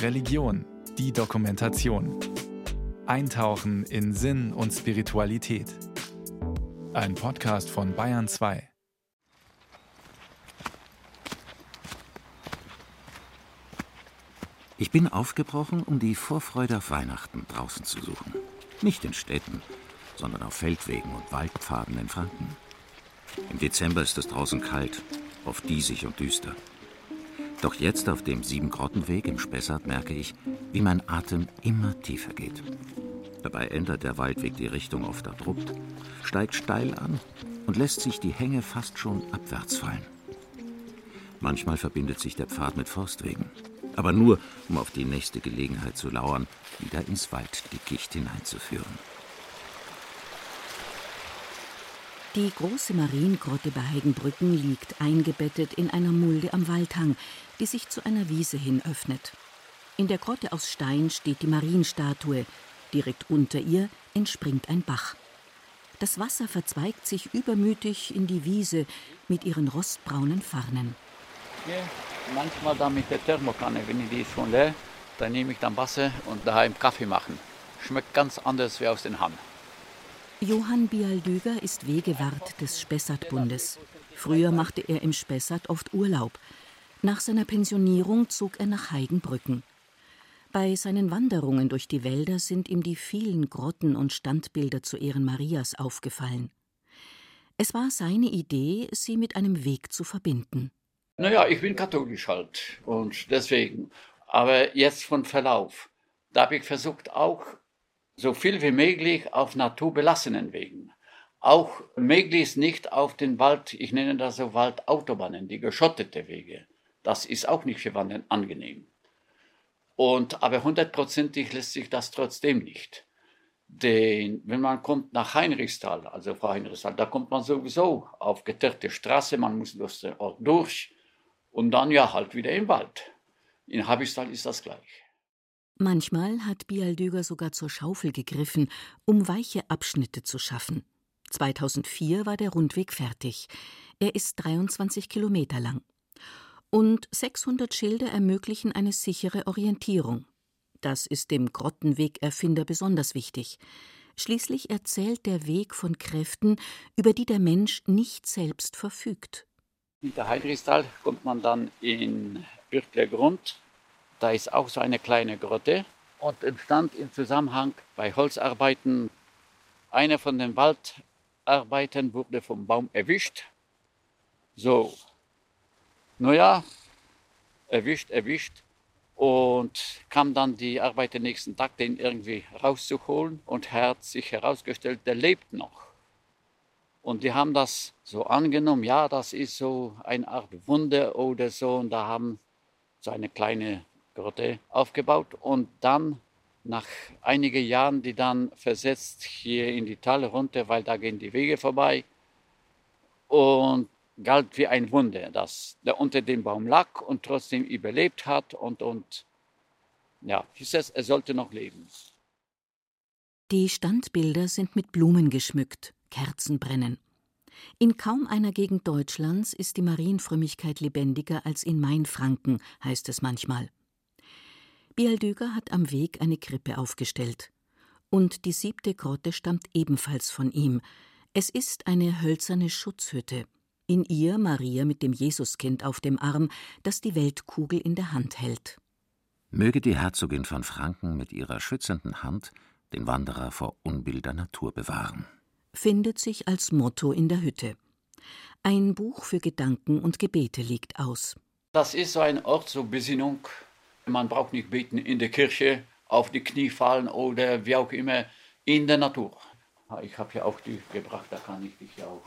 Religion, die Dokumentation. Eintauchen in Sinn und Spiritualität. Ein Podcast von Bayern 2. Ich bin aufgebrochen, um die Vorfreude auf Weihnachten draußen zu suchen. Nicht in Städten, sondern auf Feldwegen und Waldpfaden in Franken. Im Dezember ist es draußen kalt, oft diesig und düster. Doch jetzt auf dem Siebengrottenweg im Spessart merke ich, wie mein Atem immer tiefer geht. Dabei ändert der Waldweg die Richtung oft abrupt, steigt steil an und lässt sich die Hänge fast schon abwärts fallen. Manchmal verbindet sich der Pfad mit Forstwegen, aber nur, um auf die nächste Gelegenheit zu lauern, wieder ins Walddickicht hineinzuführen. Die große Mariengrotte bei Heigenbrücken liegt eingebettet in einer Mulde am Waldhang, die sich zu einer Wiese hin öffnet. In der Grotte aus Stein steht die Marienstatue. Direkt unter ihr entspringt ein Bach. Das Wasser verzweigt sich übermütig in die Wiese mit ihren rostbraunen Farnen. Ja, manchmal dann mit der Thermokanne, wenn die ist schon leer, dann nehme ich dann Wasser und daheim Kaffee machen. Schmeckt ganz anders wie aus den Hahn. Johann Bialdüger ist Wegewart des Spessartbundes. Früher machte er im Spessart oft Urlaub. Nach seiner Pensionierung zog er nach Heigenbrücken. Bei seinen Wanderungen durch die Wälder sind ihm die vielen Grotten und Standbilder zu Ehren Marias aufgefallen. Es war seine Idee, sie mit einem Weg zu verbinden. Naja, ich bin katholisch halt und deswegen. Aber jetzt von Verlauf. Da habe ich versucht, auch so viel wie möglich auf naturbelassenen Wegen. Auch möglichst nicht auf den Wald, ich nenne das so Waldautobahnen, die geschottete Wege. Das ist auch nicht für Wandern angenehm. Und, aber hundertprozentig lässt sich das trotzdem nicht. Denn wenn man kommt nach Heinrichsthal, also Frau Heinrichsthal, da kommt man sowieso auf geteerte Straße, man muss durch den Ort durch und dann ja halt wieder im Wald. In Habistal ist das gleich. Manchmal hat Bialdüger sogar zur Schaufel gegriffen, um weiche Abschnitte zu schaffen. 2004 war der Rundweg fertig. Er ist 23 Kilometer lang. Und 600 Schilder ermöglichen eine sichere Orientierung. Das ist dem Grottenwegerfinder besonders wichtig. Schließlich erzählt der Weg von Kräften, über die der Mensch nicht selbst verfügt. Hinter Heidrichsthal kommt man dann in Bürkler Grund da ist auch so eine kleine Grotte und entstand im Zusammenhang bei Holzarbeiten. Einer von den Waldarbeitern wurde vom Baum erwischt. So, naja, erwischt, erwischt. Und kam dann die Arbeiter nächsten Tag, den irgendwie rauszuholen. Und hat sich herausgestellt, der lebt noch. Und die haben das so angenommen, ja, das ist so eine Art Wunder oder so. Und da haben so eine kleine Grotte aufgebaut und dann nach einigen Jahren die dann versetzt hier in die Tal runter, weil da gehen die Wege vorbei und galt wie ein Wunder, dass der unter dem Baum lag und trotzdem überlebt hat und, und ja, hieß es, er sollte noch leben. Die Standbilder sind mit Blumen geschmückt, Kerzen brennen. In kaum einer Gegend Deutschlands ist die Marienfrömmigkeit lebendiger als in Mainfranken, heißt es manchmal. Bialdüger hat am Weg eine Krippe aufgestellt. Und die siebte Grotte stammt ebenfalls von ihm. Es ist eine hölzerne Schutzhütte. In ihr Maria mit dem Jesuskind auf dem Arm, das die Weltkugel in der Hand hält. Möge die Herzogin von Franken mit ihrer schützenden Hand den Wanderer vor Unbill der Natur bewahren. Findet sich als Motto in der Hütte. Ein Buch für Gedanken und Gebete liegt aus. Das ist so ein Ort zur Besinnung man braucht nicht beten in der Kirche, auf die Knie fallen oder wie auch immer, in der Natur. Ich habe ja auch die gebracht, da kann ich dich ja auch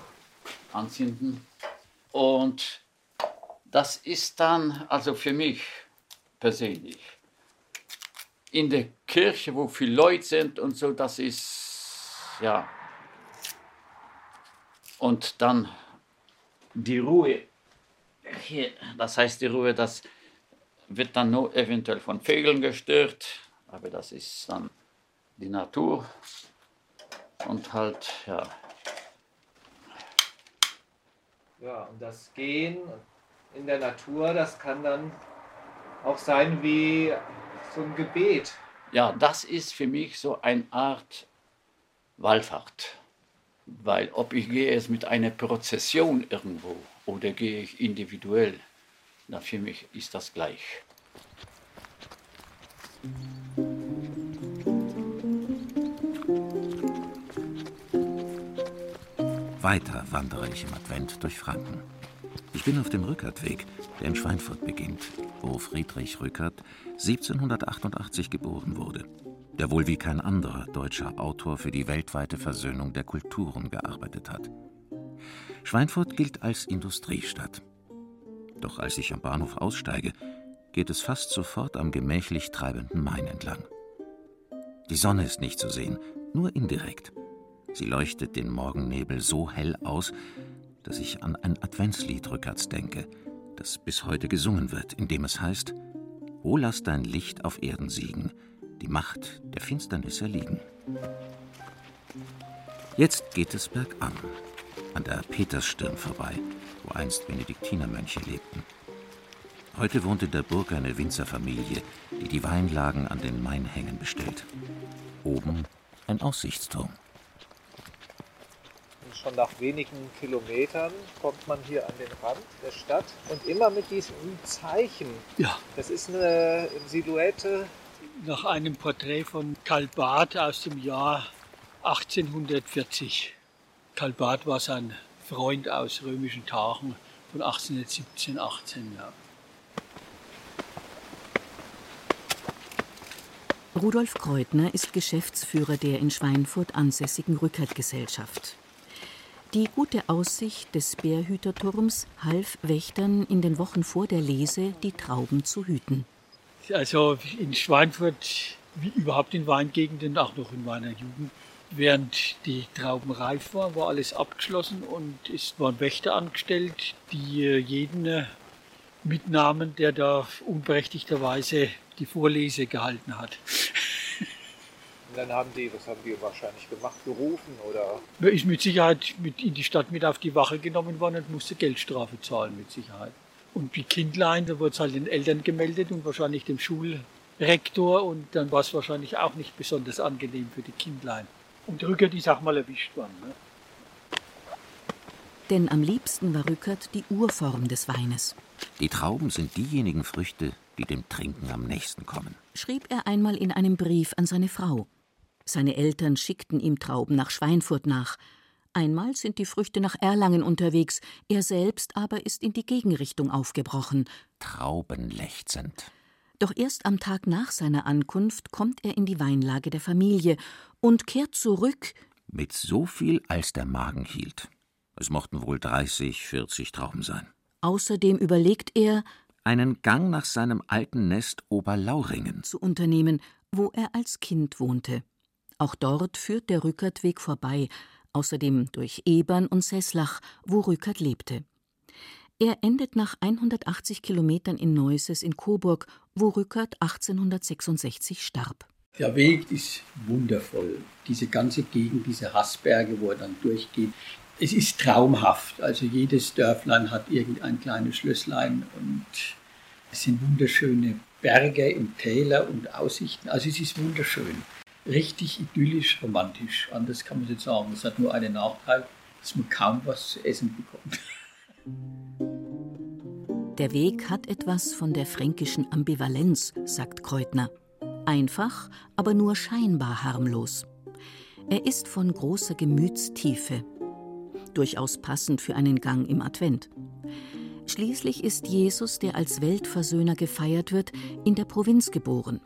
anzünden. Und das ist dann, also für mich persönlich, in der Kirche, wo viele Leute sind und so, das ist, ja. Und dann die Ruhe hier, das heißt die Ruhe, dass wird dann nur eventuell von Vögeln gestört, aber das ist dann die Natur und halt, ja. Ja, und das Gehen in der Natur, das kann dann auch sein wie so ein Gebet. Ja, das ist für mich so eine Art Wallfahrt. Weil ob ich gehe jetzt mit einer Prozession irgendwo oder gehe ich individuell, na, für mich ist das gleich. Weiter wandere ich im Advent durch Franken. Ich bin auf dem Rückertweg, der in Schweinfurt beginnt, wo Friedrich Rückert 1788 geboren wurde, der wohl wie kein anderer deutscher Autor für die weltweite Versöhnung der Kulturen gearbeitet hat. Schweinfurt gilt als Industriestadt. Doch als ich am Bahnhof aussteige, geht es fast sofort am gemächlich treibenden Main entlang. Die Sonne ist nicht zu sehen, nur indirekt. Sie leuchtet den Morgennebel so hell aus, dass ich an ein Adventslied rückwärts denke, das bis heute gesungen wird, in dem es heißt: O lass dein Licht auf Erden siegen, die Macht der Finsternis erliegen. Jetzt geht es bergan, an der Petersstirn vorbei, wo einst Benediktinermönche lebten. Heute wohnt in der Burg eine Winzerfamilie, die die Weinlagen an den Mainhängen bestellt. Oben ein Aussichtsturm schon nach wenigen Kilometern kommt man hier an den Rand der Stadt und immer mit diesem Zeichen. Ja. Das ist eine Silhouette. Nach einem Porträt von Karl Barth aus dem Jahr 1840. Karl Barth war sein Freund aus römischen Tagen von 1817, 18. Ja. Rudolf Kreutner ist Geschäftsführer der in Schweinfurt ansässigen Rückert-Gesellschaft. Die gute Aussicht des Bärhüterturms half Wächtern in den Wochen vor der Lese, die Trauben zu hüten. Also in Schweinfurt, wie überhaupt in Weingegenden, auch noch in meiner Jugend, während die Trauben reif waren, war alles abgeschlossen und es waren Wächter angestellt, die äh, jeden äh, mitnahmen, der da unberechtigterweise die Vorlese gehalten hat. Und dann haben die, was haben die wahrscheinlich gemacht, gerufen oder? Man ist mit Sicherheit mit in die Stadt mit auf die Wache genommen worden und musste Geldstrafe zahlen, mit Sicherheit. Und die Kindlein, da wurde es halt den Eltern gemeldet und wahrscheinlich dem Schulrektor und dann war es wahrscheinlich auch nicht besonders angenehm für die Kindlein. Und Rückert ist auch mal erwischt worden. Ne? Denn am liebsten war Rückert die Urform des Weines. Die Trauben sind diejenigen Früchte, die dem Trinken am nächsten kommen, schrieb er einmal in einem Brief an seine Frau. Seine Eltern schickten ihm Trauben nach Schweinfurt nach. Einmal sind die Früchte nach Erlangen unterwegs, er selbst aber ist in die Gegenrichtung aufgebrochen. Traubenlechzend. Doch erst am Tag nach seiner Ankunft kommt er in die Weinlage der Familie und kehrt zurück. Mit so viel, als der Magen hielt. Es mochten wohl 30, 40 Trauben sein. Außerdem überlegt er, einen Gang nach seinem alten Nest Oberlauringen zu unternehmen, wo er als Kind wohnte. Auch dort führt der Rückertweg vorbei, außerdem durch Ebern und Seslach, wo Rückert lebte. Er endet nach 180 Kilometern in Neusses in Coburg, wo Rückert 1866 starb. Der Weg ist wundervoll. Diese ganze Gegend, diese Hassberge, wo er dann durchgeht. Es ist traumhaft. Also jedes Dörflein hat irgendein kleines Schlösslein und es sind wunderschöne Berge und Täler und Aussichten. Also es ist wunderschön richtig idyllisch, romantisch. Anders kann man es nicht sagen. Es hat nur einen Nachteil, dass man kaum was zu essen bekommt. Der Weg hat etwas von der fränkischen Ambivalenz, sagt Kreutner. Einfach, aber nur scheinbar harmlos. Er ist von großer Gemütstiefe. Durchaus passend für einen Gang im Advent. Schließlich ist Jesus, der als Weltversöhner gefeiert wird, in der Provinz geboren.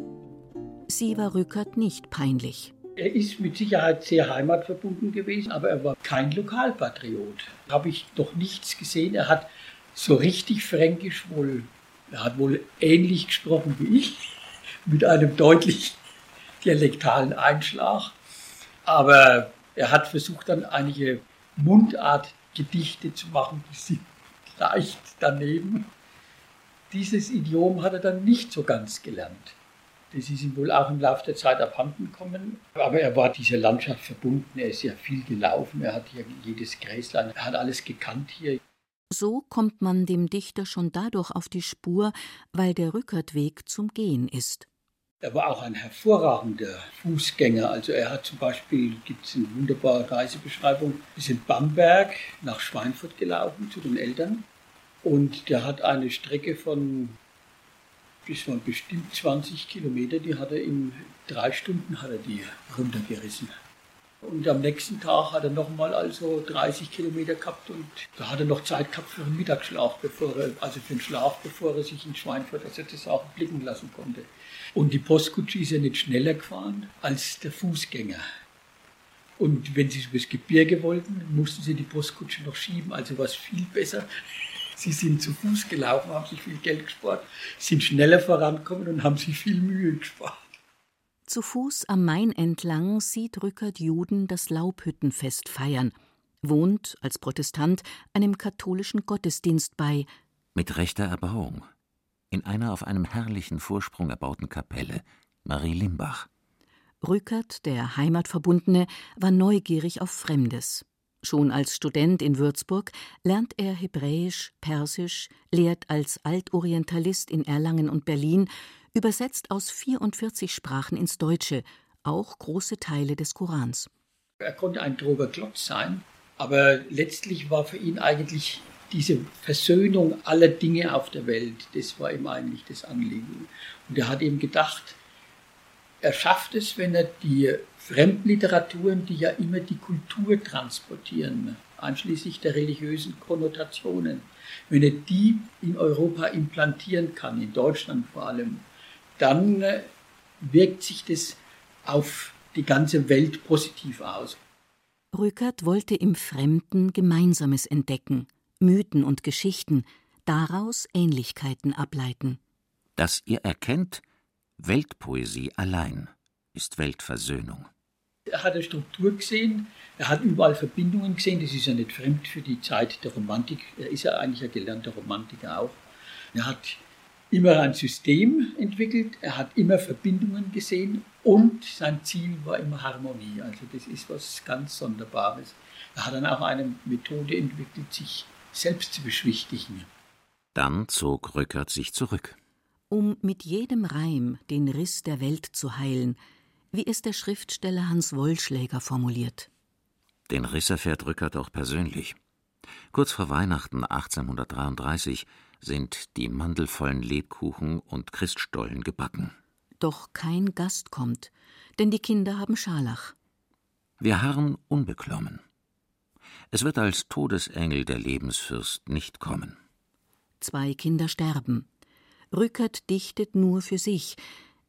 Sie war Rückert nicht peinlich. Er ist mit Sicherheit sehr heimatverbunden gewesen, aber er war kein Lokalpatriot. Habe ich doch nichts gesehen. Er hat so richtig fränkisch wohl, er hat wohl ähnlich gesprochen wie ich, mit einem deutlich dialektalen Einschlag. Aber er hat versucht, dann einige Mundartgedichte zu machen, die sind leicht daneben. Dieses Idiom hat er dann nicht so ganz gelernt. Das ist ihm wohl auch im Laufe der Zeit abhanden gekommen. Aber er war dieser Landschaft verbunden. Er ist ja viel gelaufen. Er hat hier jedes Gräslein, er hat alles gekannt hier. So kommt man dem Dichter schon dadurch auf die Spur, weil der Rückertweg zum Gehen ist. Er war auch ein hervorragender Fußgänger. Also er hat zum Beispiel, gibt es eine wunderbare Reisebeschreibung, ist in Bamberg nach Schweinfurt gelaufen zu den Eltern. Und der hat eine Strecke von, das waren bestimmt 20 Kilometer, die hat er in drei Stunden hat er die runtergerissen. Und am nächsten Tag hat er nochmal also 30 Kilometer gehabt und da hat er noch Zeit gehabt für einen Mittagsschlaf, bevor er, also für einen Schlaf, bevor er sich in Schweinfurt auch blicken lassen konnte. Und die Postkutsche ist ja nicht schneller gefahren als der Fußgänger. Und wenn sie übers Gebirge wollten, mussten sie die Postkutsche noch schieben, also war es viel besser. Sie sind zu Fuß gelaufen, haben sich viel Geld gespart, sind schneller vorangekommen und haben sich viel Mühe gespart. Zu Fuß am Main entlang sieht Rückert Juden das Laubhüttenfest feiern, wohnt als Protestant einem katholischen Gottesdienst bei. Mit rechter Erbauung. In einer auf einem herrlichen Vorsprung erbauten Kapelle, Marie Limbach. Rückert, der Heimatverbundene, war neugierig auf Fremdes. Schon als Student in Würzburg lernt er Hebräisch, Persisch, lehrt als Altorientalist in Erlangen und Berlin übersetzt aus 44 Sprachen ins Deutsche, auch große Teile des Korans. Er konnte ein droger Klotz sein, aber letztlich war für ihn eigentlich diese Versöhnung aller Dinge auf der Welt, das war ihm eigentlich das Anliegen. Und er hat eben gedacht, er schafft es, wenn er die Fremdliteraturen, die ja immer die Kultur transportieren, einschließlich der religiösen Konnotationen, wenn er die in Europa implantieren kann, in Deutschland vor allem, dann äh, wirkt sich das auf die ganze Welt positiv aus. Rückert wollte im Fremden Gemeinsames entdecken, Mythen und Geschichten, daraus Ähnlichkeiten ableiten. Dass ihr erkennt, Weltpoesie allein ist Weltversöhnung. Er hat eine Struktur gesehen, er hat überall Verbindungen gesehen, das ist ja nicht fremd für die Zeit der Romantik. Er ist ja eigentlich ein gelernter Romantiker auch. Er hat immer ein System entwickelt, er hat immer Verbindungen gesehen und sein Ziel war immer Harmonie. Also das ist was ganz Sonderbares. Er hat dann auch eine Methode entwickelt, sich selbst zu beschwichtigen. Dann zog Rückert sich zurück. Um mit jedem Reim den Riss der Welt zu heilen, wie es der Schriftsteller Hans Wollschläger formuliert. Den Riss erfährt Rückert auch persönlich. Kurz vor Weihnachten 1833 sind die mandelvollen Lebkuchen und Christstollen gebacken. Doch kein Gast kommt, denn die Kinder haben Scharlach. Wir harren unbeklommen. Es wird als Todesengel der Lebensfürst nicht kommen. Zwei Kinder sterben. Rückert dichtet nur für sich.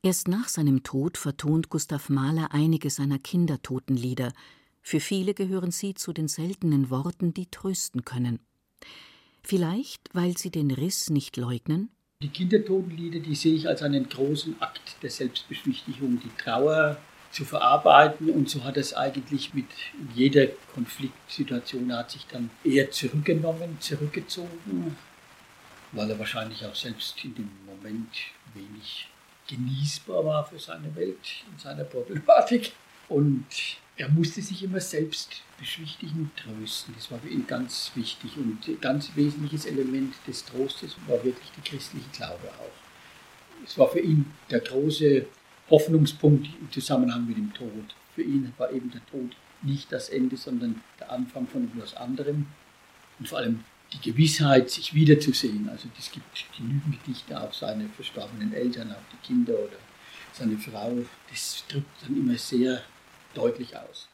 Erst nach seinem Tod vertont Gustav Mahler einige seiner Kindertotenlieder. Für viele gehören sie zu den seltenen Worten, die trösten können. Vielleicht, weil sie den Riss nicht leugnen? Die Kindertotenlieder, die sehe ich als einen großen Akt der Selbstbeschwichtigung, die Trauer zu verarbeiten. Und so hat es eigentlich mit jeder Konfliktsituation hat sich dann eher zurückgenommen, zurückgezogen, weil er wahrscheinlich auch selbst in dem Moment wenig genießbar war für seine Welt, in seiner Problematik. Und er musste sich immer selbst beschwichtigen, trösten. Das war für ihn ganz wichtig. Und ein ganz wesentliches Element des Trostes war wirklich der christliche Glaube auch. Es war für ihn der große Hoffnungspunkt im Zusammenhang mit dem Tod. Für ihn war eben der Tod nicht das Ende, sondern der Anfang von etwas anderem. Und vor allem die Gewissheit, sich wiederzusehen. Also es gibt genügend Gedichte auf seine verstorbenen Eltern, auf die Kinder oder seine Frau. Das drückt dann immer sehr deutlich aus.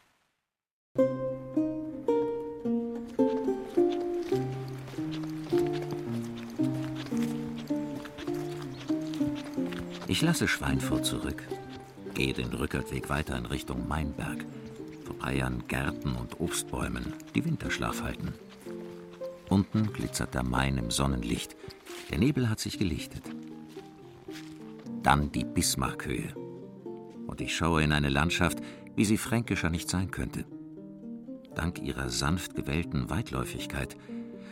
Ich lasse Schweinfurt zurück, gehe den Rückertweg weiter in Richtung Mainberg, vorbei an Gärten und Obstbäumen, die Winterschlaf halten. Unten glitzert der Main im Sonnenlicht, der Nebel hat sich gelichtet. Dann die Bismarckhöhe. Und ich schaue in eine Landschaft, wie sie fränkischer nicht sein könnte. Dank ihrer sanft gewellten Weitläufigkeit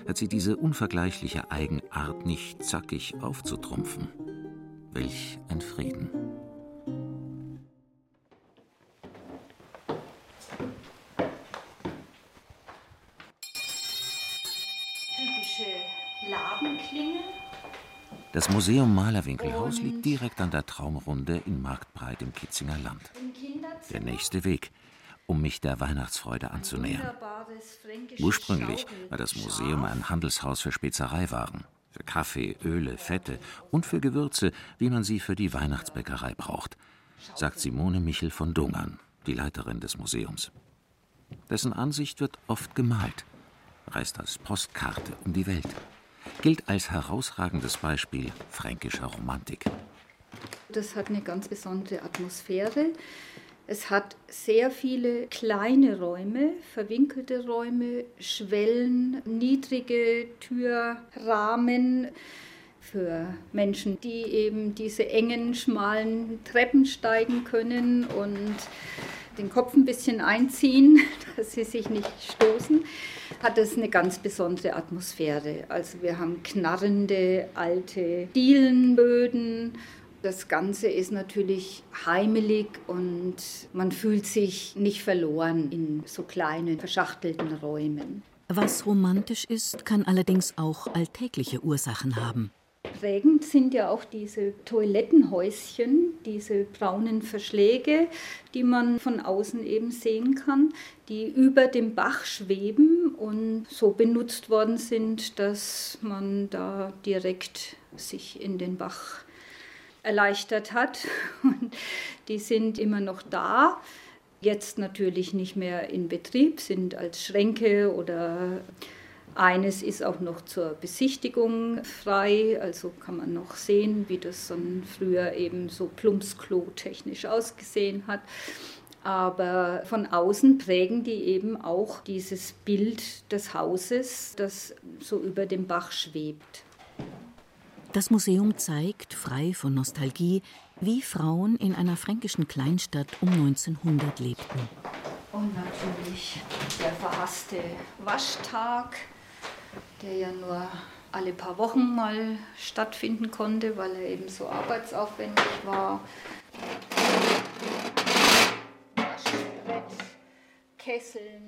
hat sie diese unvergleichliche Eigenart nicht zackig aufzutrumpfen. Welch ein Frieden. Typische Das Museum Malerwinkelhaus liegt direkt an der Traumrunde in Marktbreit im Kitzinger Land. Der nächste Weg, um mich der Weihnachtsfreude anzunähern. Ursprünglich war das Museum ein Handelshaus für Spezereiwaren, für Kaffee, Öle, Fette und für Gewürze, wie man sie für die Weihnachtsbäckerei braucht, sagt Simone Michel von Dungern, die Leiterin des Museums. Dessen Ansicht wird oft gemalt, reist als Postkarte um die Welt, gilt als herausragendes Beispiel fränkischer Romantik. Das hat eine ganz besondere Atmosphäre. Es hat sehr viele kleine Räume, verwinkelte Räume, Schwellen, niedrige Türrahmen für Menschen, die eben diese engen, schmalen Treppen steigen können und den Kopf ein bisschen einziehen, dass sie sich nicht stoßen, hat es eine ganz besondere Atmosphäre. Also wir haben knarrende alte Dielenböden. Das Ganze ist natürlich heimelig und man fühlt sich nicht verloren in so kleinen, verschachtelten Räumen. Was romantisch ist, kann allerdings auch alltägliche Ursachen haben. Prägend sind ja auch diese Toilettenhäuschen, diese braunen Verschläge, die man von außen eben sehen kann, die über dem Bach schweben und so benutzt worden sind, dass man da direkt sich in den Bach erleichtert hat. Und die sind immer noch da. Jetzt natürlich nicht mehr in Betrieb, sind als Schränke oder eines ist auch noch zur Besichtigung frei, also kann man noch sehen, wie das dann früher eben so Plumpsklo technisch ausgesehen hat. Aber von außen prägen die eben auch dieses Bild des Hauses, das so über dem Bach schwebt. Das Museum zeigt, frei von Nostalgie, wie Frauen in einer fränkischen Kleinstadt um 1900 lebten. Und natürlich der verhasste Waschtag, der ja nur alle paar Wochen mal stattfinden konnte, weil er eben so arbeitsaufwendig war.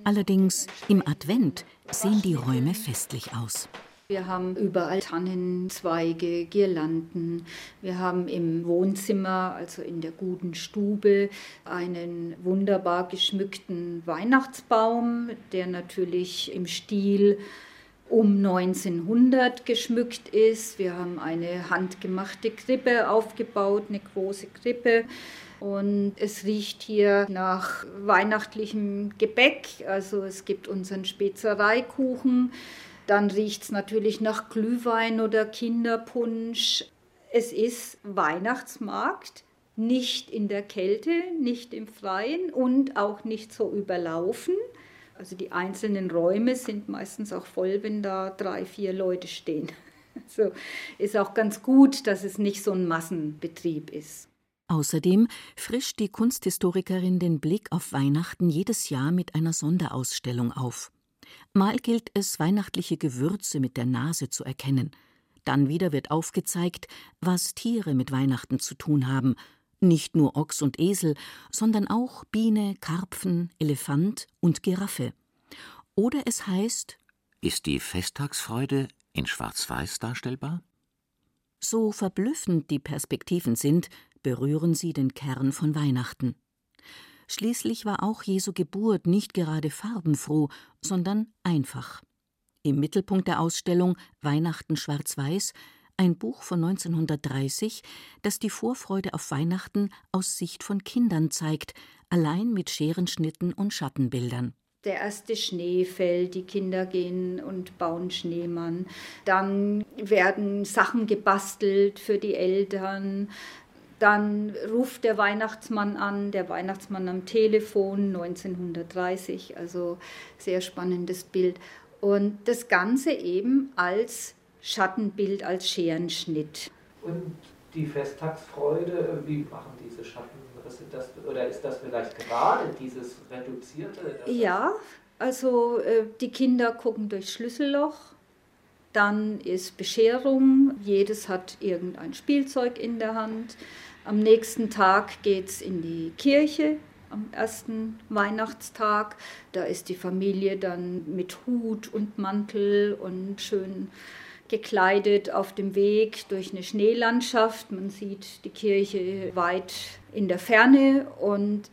Allerdings im Advent sehen die Räume festlich aus. Wir haben überall Tannenzweige, Girlanden. Wir haben im Wohnzimmer, also in der guten Stube, einen wunderbar geschmückten Weihnachtsbaum, der natürlich im Stil um 1900 geschmückt ist. Wir haben eine handgemachte Krippe aufgebaut, eine große Krippe. Und es riecht hier nach weihnachtlichem Gebäck. Also es gibt unseren Spezereikuchen. Dann riecht es natürlich nach Glühwein oder Kinderpunsch. Es ist Weihnachtsmarkt, nicht in der Kälte, nicht im Freien und auch nicht so überlaufen. Also die einzelnen Räume sind meistens auch voll, wenn da drei, vier Leute stehen. So ist auch ganz gut, dass es nicht so ein Massenbetrieb ist. Außerdem frischt die Kunsthistorikerin den Blick auf Weihnachten jedes Jahr mit einer Sonderausstellung auf. Mal gilt es, weihnachtliche Gewürze mit der Nase zu erkennen. Dann wieder wird aufgezeigt, was Tiere mit Weihnachten zu tun haben, nicht nur Ochs und Esel, sondern auch Biene, Karpfen, Elefant und Giraffe. Oder es heißt Ist die Festtagsfreude in Schwarz-Weiß darstellbar? So verblüffend die Perspektiven sind, berühren sie den Kern von Weihnachten. Schließlich war auch Jesu Geburt nicht gerade farbenfroh, sondern einfach. Im Mittelpunkt der Ausstellung Weihnachten schwarz-weiß ein Buch von 1930, das die Vorfreude auf Weihnachten aus Sicht von Kindern zeigt, allein mit Scherenschnitten und Schattenbildern. Der erste Schnee fällt, die Kinder gehen und bauen Schneemann. Dann werden Sachen gebastelt für die Eltern. Dann ruft der Weihnachtsmann an, der Weihnachtsmann am Telefon 1930, also sehr spannendes Bild. Und das Ganze eben als Schattenbild als Scherenschnitt. Und die Festtagsfreude, wie machen diese Schatten? Das, oder ist das vielleicht gerade dieses reduzierte? Ja, also äh, die Kinder gucken durchs Schlüsselloch. Dann ist Bescherung. Jedes hat irgendein Spielzeug in der Hand. Am nächsten Tag geht es in die Kirche am ersten Weihnachtstag. Da ist die Familie dann mit Hut und Mantel und schön gekleidet auf dem Weg durch eine Schneelandschaft. Man sieht die Kirche weit in der Ferne und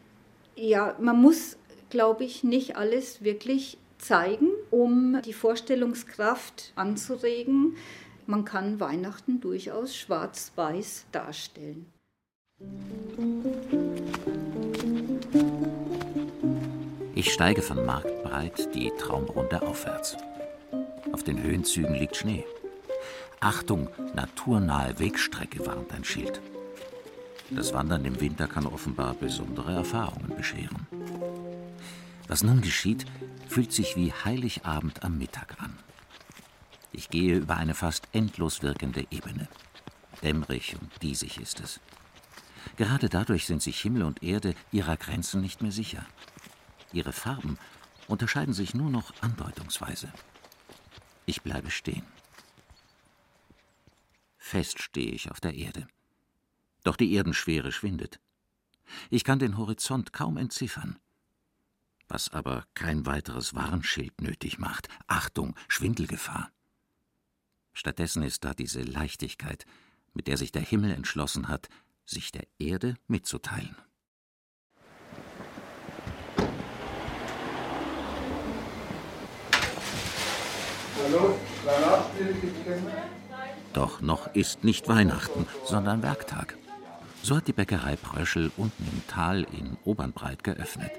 ja, man muss, glaube ich, nicht alles wirklich zeigen, um die Vorstellungskraft anzuregen. Man kann Weihnachten durchaus schwarz-weiß darstellen. Ich steige von Marktbreit die Traumrunde aufwärts. Auf den Höhenzügen liegt Schnee. Achtung, naturnahe Wegstrecke warnt ein Schild. Das Wandern im Winter kann offenbar besondere Erfahrungen bescheren. Was nun geschieht, fühlt sich wie Heiligabend am Mittag an. Ich gehe über eine fast endlos wirkende Ebene. Dämmerig und diesig ist es. Gerade dadurch sind sich Himmel und Erde ihrer Grenzen nicht mehr sicher. Ihre Farben unterscheiden sich nur noch andeutungsweise. Ich bleibe stehen. Fest stehe ich auf der Erde. Doch die Erdenschwere schwindet. Ich kann den Horizont kaum entziffern. Was aber kein weiteres Warnschild nötig macht. Achtung, Schwindelgefahr. Stattdessen ist da diese Leichtigkeit, mit der sich der Himmel entschlossen hat, sich der Erde mitzuteilen. Hallo, Doch noch ist nicht Weihnachten, sondern Werktag. So hat die Bäckerei Pröschel unten im Tal in Obernbreit geöffnet.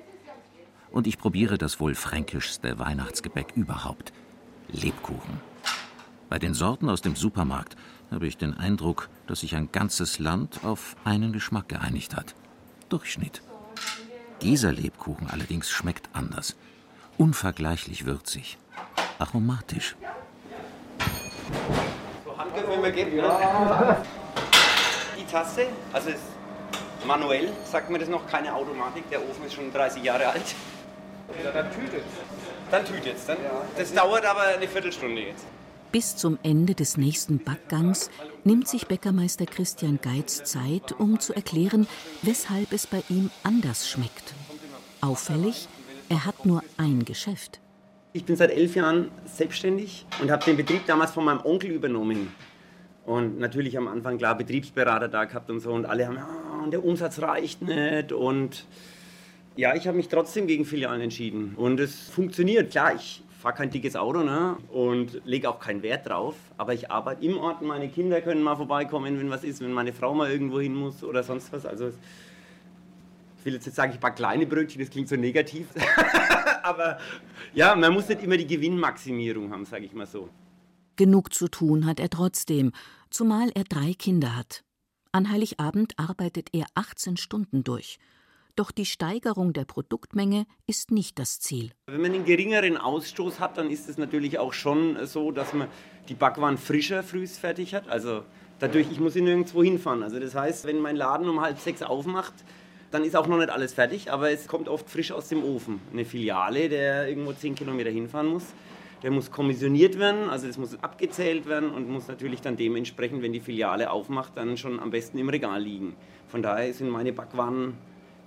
Und ich probiere das wohl fränkischste Weihnachtsgebäck überhaupt: Lebkuchen. Bei den Sorten aus dem Supermarkt habe ich den Eindruck, dass sich ein ganzes Land auf einen Geschmack geeinigt hat. Durchschnitt. Dieser Lebkuchen allerdings schmeckt anders. Unvergleichlich würzig. Aromatisch. So Handgriff, geht, ne? Die Tasse, also ist manuell, sagt man das noch, keine Automatik. Der Ofen ist schon 30 Jahre alt. Ja, dann tütet's. Dann tütet's. Dann, das dauert aber eine Viertelstunde jetzt. Bis zum Ende des nächsten Backgangs nimmt sich Bäckermeister Christian Geiz Zeit, um zu erklären, weshalb es bei ihm anders schmeckt. Auffällig, er hat nur ein Geschäft. Ich bin seit elf Jahren selbstständig und habe den Betrieb damals von meinem Onkel übernommen. Und natürlich am Anfang klar Betriebsberater da gehabt und so und alle haben, ja, der Umsatz reicht nicht und ja, ich habe mich trotzdem gegen Filialen entschieden und es funktioniert. Klar, ich fahre kein dickes Auto ne? und lege auch keinen Wert drauf. Aber ich arbeite im Ort. Meine Kinder können mal vorbeikommen, wenn was ist, wenn meine Frau mal irgendwo hin muss oder sonst was. Also ich will jetzt nicht sagen, ich backe kleine Brötchen, das klingt so negativ. Aber ja, man muss nicht immer die Gewinnmaximierung haben, sage ich mal so. Genug zu tun hat er trotzdem, zumal er drei Kinder hat. An Heiligabend arbeitet er 18 Stunden durch. Doch die Steigerung der Produktmenge ist nicht das Ziel. Wenn man einen geringeren Ausstoß hat, dann ist es natürlich auch schon so, dass man die Backwaren frischer frühst fertig hat. Also dadurch, ich muss nirgendwo hinfahren. Also das heißt, wenn mein Laden um halb sechs aufmacht, dann ist auch noch nicht alles fertig, aber es kommt oft frisch aus dem Ofen. Eine Filiale, der irgendwo zehn Kilometer hinfahren muss, der muss kommissioniert werden, also das muss abgezählt werden und muss natürlich dann dementsprechend, wenn die Filiale aufmacht, dann schon am besten im Regal liegen. Von daher sind meine Backwaren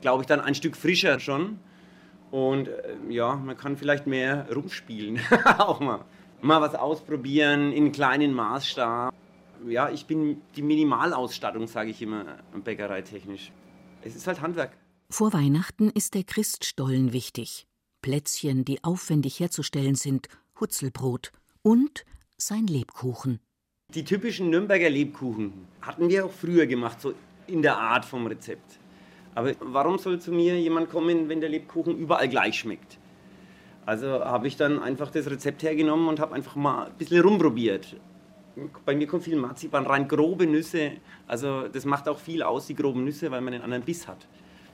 glaube ich, dann ein Stück frischer schon. Und äh, ja, man kann vielleicht mehr rumspielen, auch mal. Mal was ausprobieren in kleinen Maßstab. Ja, ich bin die Minimalausstattung, sage ich immer, bäckereitechnisch. Es ist halt Handwerk. Vor Weihnachten ist der Christstollen wichtig. Plätzchen, die aufwendig herzustellen sind, Hutzelbrot und sein Lebkuchen. Die typischen Nürnberger Lebkuchen hatten wir auch früher gemacht, so in der Art vom Rezept. Aber warum soll zu mir jemand kommen, wenn der Lebkuchen überall gleich schmeckt? Also habe ich dann einfach das Rezept hergenommen und habe einfach mal ein bisschen rumprobiert. Bei mir kommt viel Marzipan rein, grobe Nüsse. Also das macht auch viel aus, die groben Nüsse, weil man einen anderen Biss hat.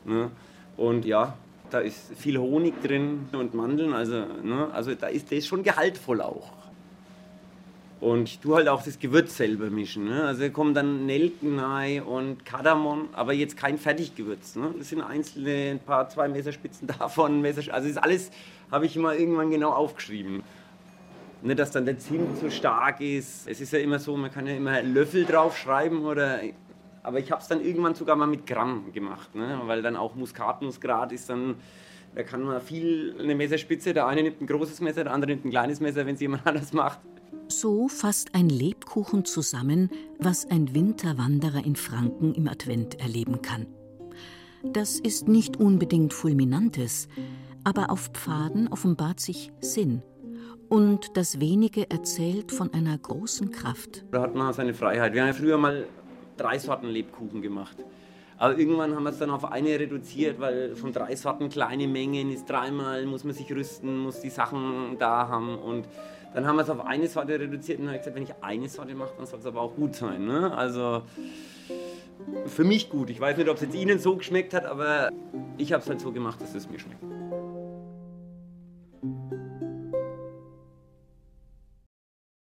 Ne? Und ja, da ist viel Honig drin und Mandeln. Also, ne? also da ist das schon gehaltvoll auch. Und ich tue halt auch das Gewürz selber mischen. Ne? Also kommen dann Nelken rein und Kardamom, aber jetzt kein Fertiggewürz. Ne? Das sind einzelne, ein paar, zwei Messerspitzen davon. Messer, also das alles habe ich immer irgendwann genau aufgeschrieben. Nicht, dass dann der Zimt so stark ist. Es ist ja immer so, man kann ja immer Löffel draufschreiben oder aber ich habe es dann irgendwann sogar mal mit Gramm gemacht, ne? weil dann auch Muskatnussgrad ist dann, da kann man viel eine Messerspitze, der eine nimmt ein großes Messer, der andere nimmt ein kleines Messer, wenn es jemand anders macht. So fasst ein Lebkuchen zusammen, was ein Winterwanderer in Franken im Advent erleben kann. Das ist nicht unbedingt Fulminantes, aber auf Pfaden offenbart sich Sinn. Und das Wenige erzählt von einer großen Kraft. Da hat man seine Freiheit. Wir haben ja früher mal drei Sorten Lebkuchen gemacht. Aber irgendwann haben wir es dann auf eine reduziert, weil von drei Sorten kleine Mengen ist dreimal, muss man sich rüsten, muss die Sachen da haben. Und dann haben wir es auf eine Sorte reduziert und habe gesagt, wenn ich eine Sorte mache, dann soll es aber auch gut sein. Ne? Also für mich gut. Ich weiß nicht, ob es jetzt Ihnen so geschmeckt hat, aber ich habe es halt so gemacht, dass es mir schmeckt.